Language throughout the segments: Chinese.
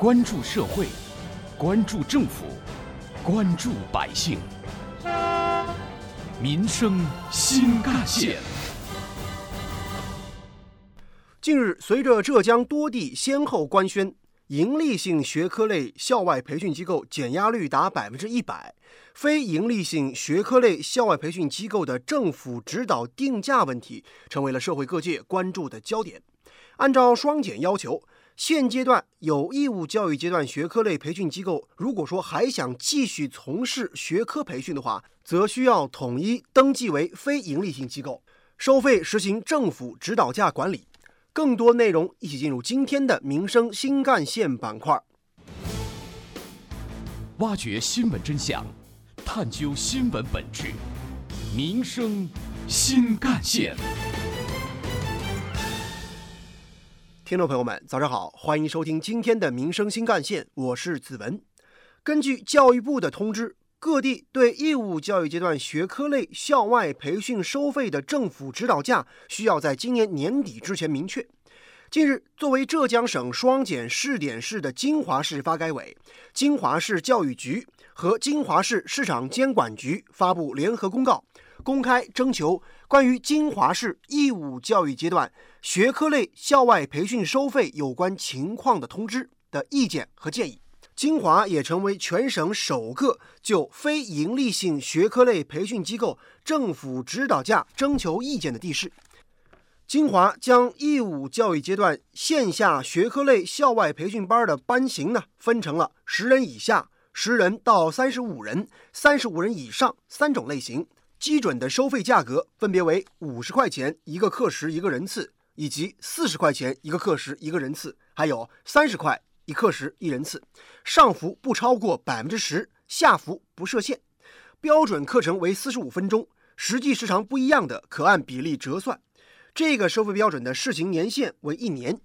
关注社会，关注政府，关注百姓，民生新干线。近日，随着浙江多地先后官宣，盈利性学科类校外培训机构减压率达百分之一百，非盈利性学科类校外培训机构的政府指导定价问题成为了社会各界关注的焦点。按照双减要求。现阶段有义务教育阶段学科类培训机构，如果说还想继续从事学科培训的话，则需要统一登记为非营利性机构，收费实行政府指导价管理。更多内容，一起进入今天的民生新干线板块，挖掘新闻真相，探究新闻本质，民生新干线。听众朋友们，早上好，欢迎收听今天的民生新干线，我是子文。根据教育部的通知，各地对义务教育阶段学科类校外培训收费的政府指导价，需要在今年年底之前明确。近日，作为浙江省双减试点市的金华市发改委、金华市教育局和金华市市场监管局发布联合公告。公开征求关于金华市义务教育阶段学科类校外培训收费有关情况的通知的意见和建议。金华也成为全省首个就非营利性学科类培训机构政府指导价征求意见的地市。金华将义务教育阶段线下学科类校外培训班的班型呢，分成了十人以下、十人到三十五人、三十五人以上三种类型。基准的收费价格分别为五十块钱一个课时一个人次，以及四十块钱一个课时一个人次，还有三十块一课时一人次，上浮不超过百分之十，下浮不设限。标准课程为四十五分钟，实际时长不一样的可按比例折算。这个收费标准的试行年限为一年。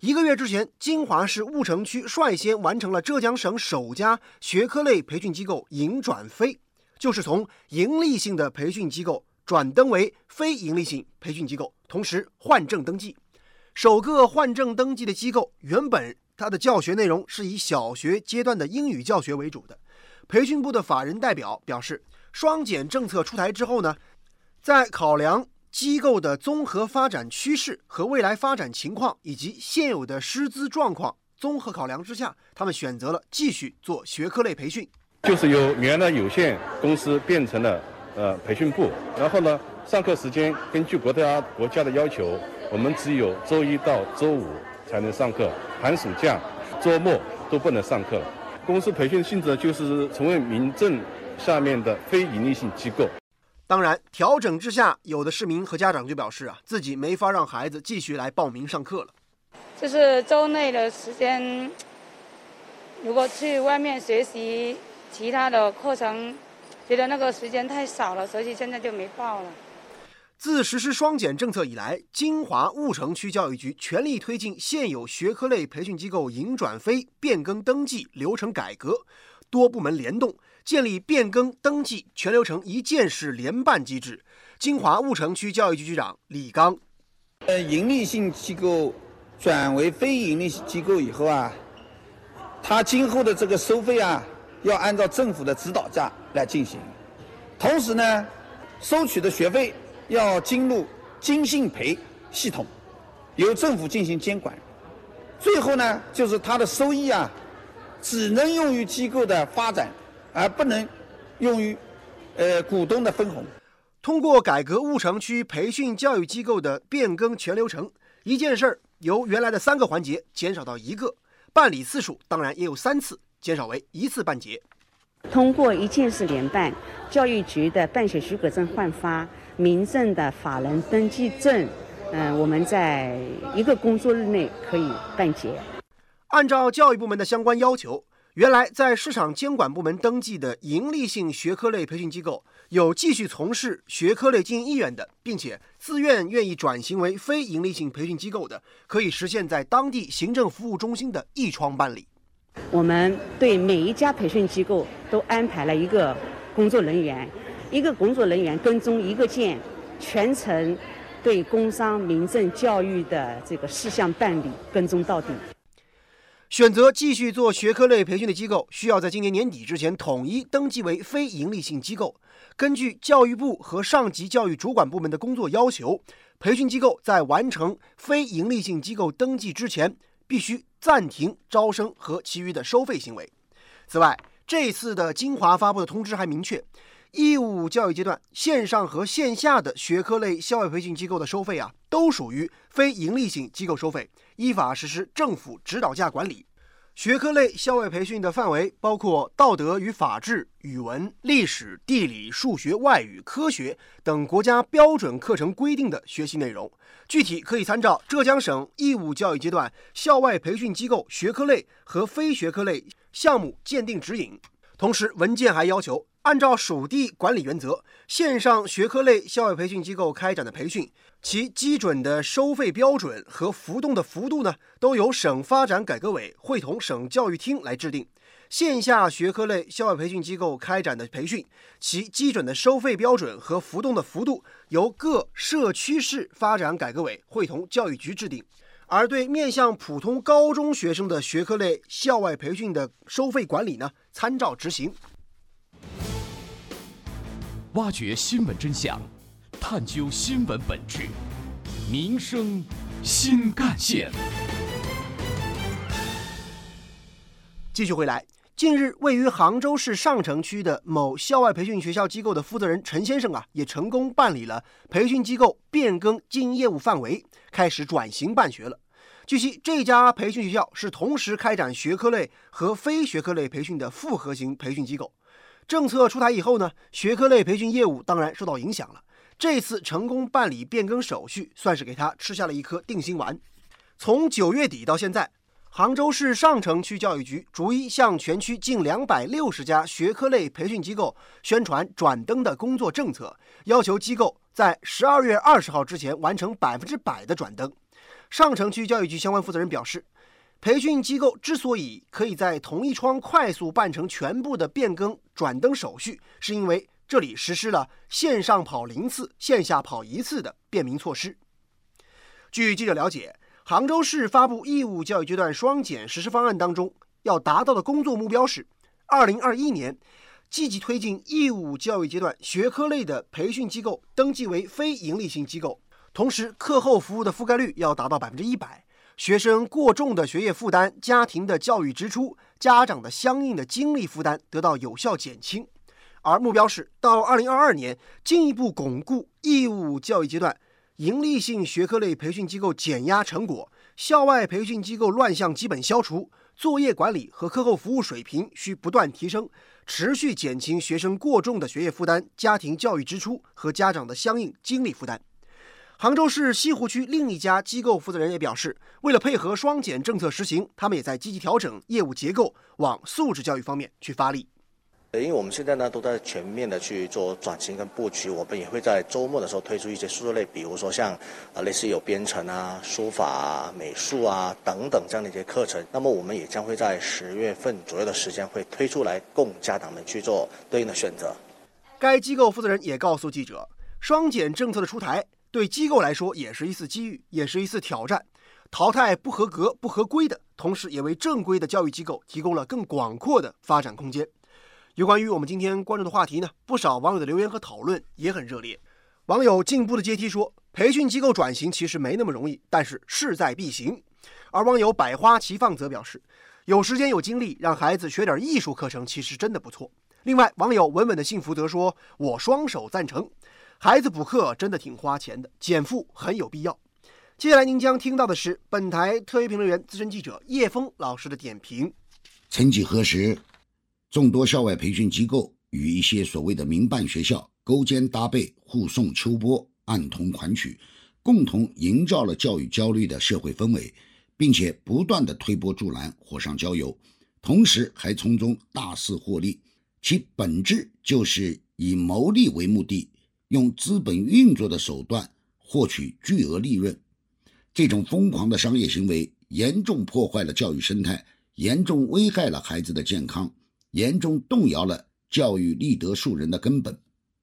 一个月之前，金华市婺城区率先完成了浙江省首家学科类培训机构营转非。就是从盈利性的培训机构转登为非盈利性培训机构，同时换证登记。首个换证登记的机构原本它的教学内容是以小学阶段的英语教学为主的。培训部的法人代表表示，双减政策出台之后呢，在考量机构的综合发展趋势和未来发展情况以及现有的师资状况综合考量之下，他们选择了继续做学科类培训。就是由原来有限公司变成了呃培训部，然后呢，上课时间根据国家国家的要求，我们只有周一到周五才能上课，寒暑假、周末都不能上课了。公司培训性质就是成为民政下面的非营利性机构。当然，调整之下，有的市民和家长就表示啊，自己没法让孩子继续来报名上课了。就是周内的时间，如果去外面学习。其他的课程，觉得那个时间太少了，所以现在就没报了。自实施双减政策以来，金华婺城区教育局全力推进现有学科类培训机构营转非变更登记流程改革，多部门联动，建立变更登记全流程一键式联办机制。金华婺城区教育局局长李刚，呃，盈利性机构转为非盈利性机构以后啊，它今后的这个收费啊。要按照政府的指导价来进行，同时呢，收取的学费要经入经信培系统，由政府进行监管。最后呢，就是它的收益啊，只能用于机构的发展，而不能用于呃股东的分红。通过改革婺城区培训教育机构的变更全流程，一件事儿由原来的三个环节减少到一个，办理次数当然也有三次。减少为一次办结。通过一件事联办，教育局的办学许可证换发，民政的法人登记证，嗯，我们在一个工作日内可以办结。按照教育部门的相关要求，原来在市场监管部门登记的盈利性学科类培训机构，有继续从事学科类经营意愿的，并且自愿愿意转型为非盈利性培训机构的，可以实现在当地行政服务中心的一窗办理。我们对每一家培训机构都安排了一个工作人员，一个工作人员跟踪一个件，全程对工商民政教育的这个事项办理跟踪到底。选择继续做学科类培训的机构，需要在今年年底之前统一登记为非营利性机构。根据教育部和上级教育主管部门的工作要求，培训机构在完成非营利性机构登记之前，必须暂停招生和其余的收费行为。此外，这次的金华发布的通知还明确，义务教育阶段线上和线下的学科类校外培训机构的收费啊，都属于非营利性机构收费，依法实施政府指导价管理。学科类校外培训的范围包括道德与法治、语文、历史、地理、数学、外语、科学等国家标准课程规定的学习内容。具体可以参照浙江省义务教育阶段校外培训机构学科类和非学科类项目鉴定指引。同时，文件还要求按照属地管理原则，线上学科类校外培训机构开展的培训。其基准的收费标准和浮动的幅度呢，都由省发展改革委会同省教育厅来制定。线下学科类校外培训机构开展的培训，其基准的收费标准和浮动的幅度由各社区市发展改革委会同教育局制定。而对面向普通高中学生的学科类校外培训的收费管理呢，参照执行。挖掘新闻真相。探究新闻本质，民生新干线。继续回来，近日，位于杭州市上城区的某校外培训学校机构的负责人陈先生啊，也成功办理了培训机构变更经营业务范围，开始转型办学了。据悉，这家培训学校是同时开展学科类和非学科类培训的复合型培训机构。政策出台以后呢，学科类培训业务当然受到影响了。这次成功办理变更手续，算是给他吃下了一颗定心丸。从九月底到现在，杭州市上城区教育局逐一向全区近两百六十家学科类培训机构宣传转登的工作政策，要求机构在十二月二十号之前完成百分之百的转登。上城区教育局相关负责人表示，培训机构之所以可以在同一窗快速办成全部的变更转登手续，是因为。这里实施了线上跑零次、线下跑一次的便民措施。据记者了解，杭州市发布义务教育阶段双减实施方案当中，要达到的工作目标是：二零二一年积极推进义务教育阶段学科类的培训机构登记为非营利性机构，同时课后服务的覆盖率要达到百分之一百，学生过重的学业负担、家庭的教育支出、家长的相应的精力负担得到有效减轻。而目标是到二零二二年，进一步巩固义务教育阶段盈利性学科类培训机构减压成果，校外培训机构乱象基本消除，作业管理和课后服务水平需不断提升，持续减轻学生过重的学业负担、家庭教育支出和家长的相应精力负担。杭州市西湖区另一家机构负责人也表示，为了配合双减政策实行，他们也在积极调整业务结构，往素质教育方面去发力。因为我们现在呢都在全面的去做转型跟布局，我们也会在周末的时候推出一些数字类，比如说像啊类似有编程啊、书法、啊、美术啊等等这样的一些课程。那么我们也将会在十月份左右的时间会推出来，供家长们去做对应的选择。该机构负责人也告诉记者，双减政策的出台对机构来说也是一次机遇，也是一次挑战，淘汰不合格、不合规的，同时也为正规的教育机构提供了更广阔的发展空间。有关于我们今天关注的话题呢，不少网友的留言和讨论也很热烈。网友进步的阶梯说，培训机构转型其实没那么容易，但是势在必行。而网友百花齐放则表示，有时间有精力让孩子学点艺术课程，其实真的不错。另外，网友稳稳的幸福则说，我双手赞成，孩子补课真的挺花钱的，减负很有必要。接下来您将听到的是本台特约评论员、资深记者叶峰老师的点评。曾几何时。众多校外培训机构与一些所谓的民办学校勾肩搭背、互送秋波、暗通款曲，共同营造了教育焦虑的社会氛围，并且不断的推波助澜、火上浇油，同时还从中大肆获利。其本质就是以牟利为目的，用资本运作的手段获取巨额利润。这种疯狂的商业行为严重破坏了教育生态，严重危害了孩子的健康。严重动摇了教育立德树人的根本。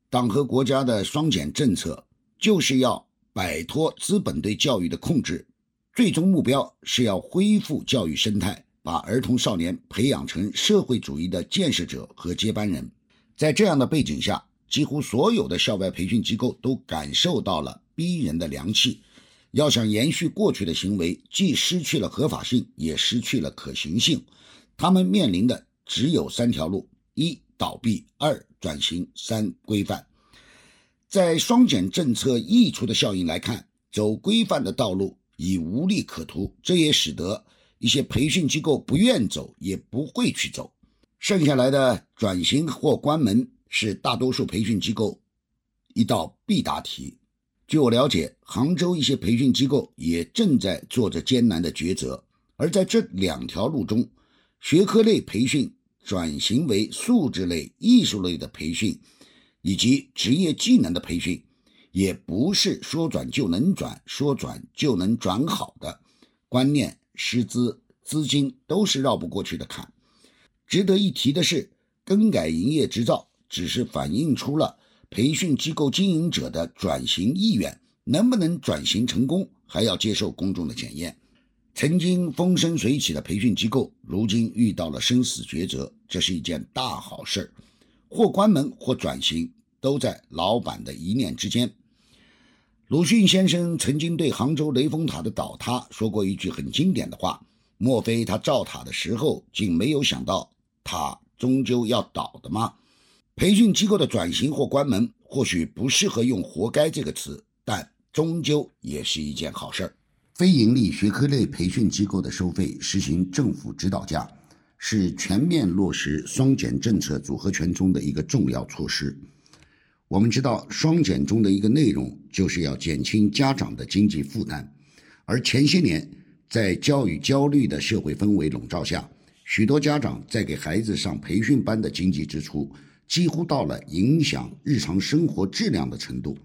党和国家的双减政策就是要摆脱资本对教育的控制，最终目标是要恢复教育生态，把儿童少年培养成社会主义的建设者和接班人。在这样的背景下，几乎所有的校外培训机构都感受到了逼人的凉气。要想延续过去的行为，既失去了合法性，也失去了可行性。他们面临的只有三条路：一、倒闭；二、转型；三、规范。在双减政策溢出的效应来看，走规范的道路已无利可图，这也使得一些培训机构不愿走，也不会去走。剩下来的转型或关门，是大多数培训机构一道必答题。据我了解，杭州一些培训机构也正在做着艰难的抉择。而在这两条路中，学科类培训转型为素质类、艺术类的培训，以及职业技能的培训，也不是说转就能转、说转就能转好的。观念、师资、资金都是绕不过去的坎。值得一提的是，更改营业执照只是反映出了。培训机构经营者的转型意愿能不能转型成功，还要接受公众的检验。曾经风生水起的培训机构，如今遇到了生死抉择，这是一件大好事儿。或关门或转型，都在老板的一念之间。鲁迅先生曾经对杭州雷峰塔的倒塌说过一句很经典的话：莫非他造塔的时候，竟没有想到塔终究要倒的吗？培训机构的转型或关门，或许不适合用“活该”这个词，但终究也是一件好事儿。非营利学科类培训机构的收费实行政府指导价，是全面落实双减政策组合拳中的一个重要措施。我们知道，双减中的一个内容就是要减轻家长的经济负担，而前些年在教育焦虑的社会氛围笼罩下，许多家长在给孩子上培训班的经济支出。几乎到了影响日常生活质量的程度。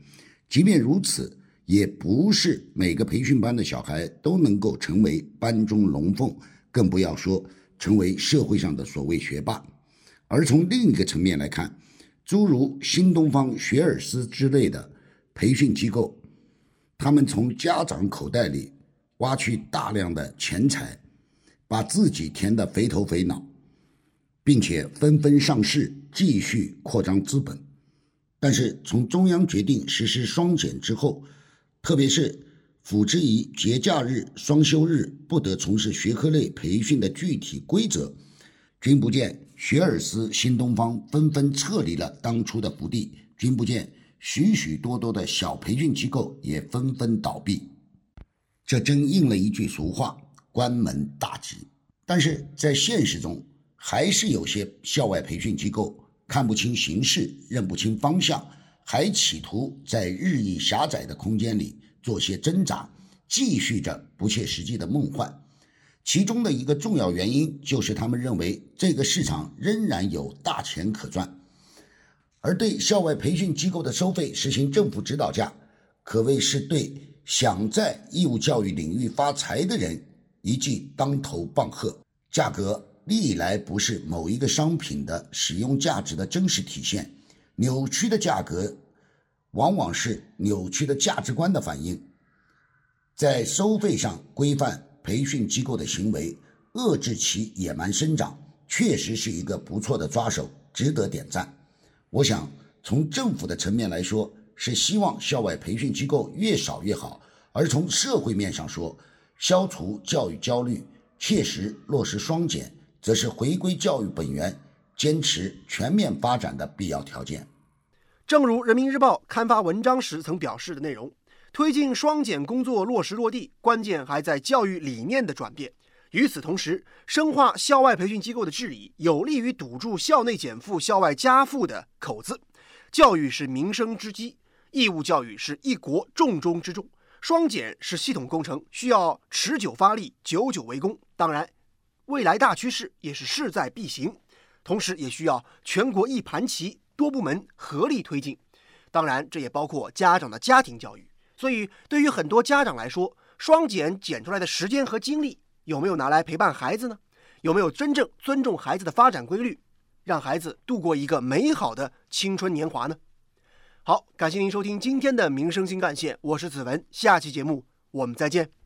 即便如此，也不是每个培训班的小孩都能够成为班中龙凤，更不要说成为社会上的所谓学霸。而从另一个层面来看，诸如新东方、学而思之类的培训机构，他们从家长口袋里挖去大量的钱财，把自己填得肥头肥脑。并且纷纷上市，继续扩张资本。但是从中央决定实施双减之后，特别是辅之以节假日、双休日不得从事学科类培训的具体规则，君不见学而思、新东方纷纷撤离了当初的福地，君不见许许多多的小培训机构也纷纷倒闭。这真应了一句俗话：“关门大吉。”但是在现实中，还是有些校外培训机构看不清形势，认不清方向，还企图在日益狭窄的空间里做些挣扎，继续着不切实际的梦幻。其中的一个重要原因就是他们认为这个市场仍然有大钱可赚，而对校外培训机构的收费实行政府指导价，可谓是对想在义务教育领域发财的人一记当头棒喝。价格。历来不是某一个商品的使用价值的真实体现，扭曲的价格往往是扭曲的价值观的反应。在收费上规范培训机构的行为，遏制其野蛮生长，确实是一个不错的抓手，值得点赞。我想从政府的层面来说，是希望校外培训机构越少越好；而从社会面上说，消除教育焦虑，切实落实双减。则是回归教育本源、坚持全面发展的必要条件。正如人民日报刊发文章时曾表示的内容，推进双减工作落实落地，关键还在教育理念的转变。与此同时，深化校外培训机构的治理，有利于堵住校内减负、校外加负的口子。教育是民生之基，义务教育是一国重中之重，双减是系统工程，需要持久发力、久久为功。当然。未来大趋势也是势在必行，同时也需要全国一盘棋，多部门合力推进。当然，这也包括家长的家庭教育。所以，对于很多家长来说，双减减出来的时间和精力，有没有拿来陪伴孩子呢？有没有真正尊重孩子的发展规律，让孩子度过一个美好的青春年华呢？好，感谢您收听今天的民生新干线，我是子文，下期节目我们再见。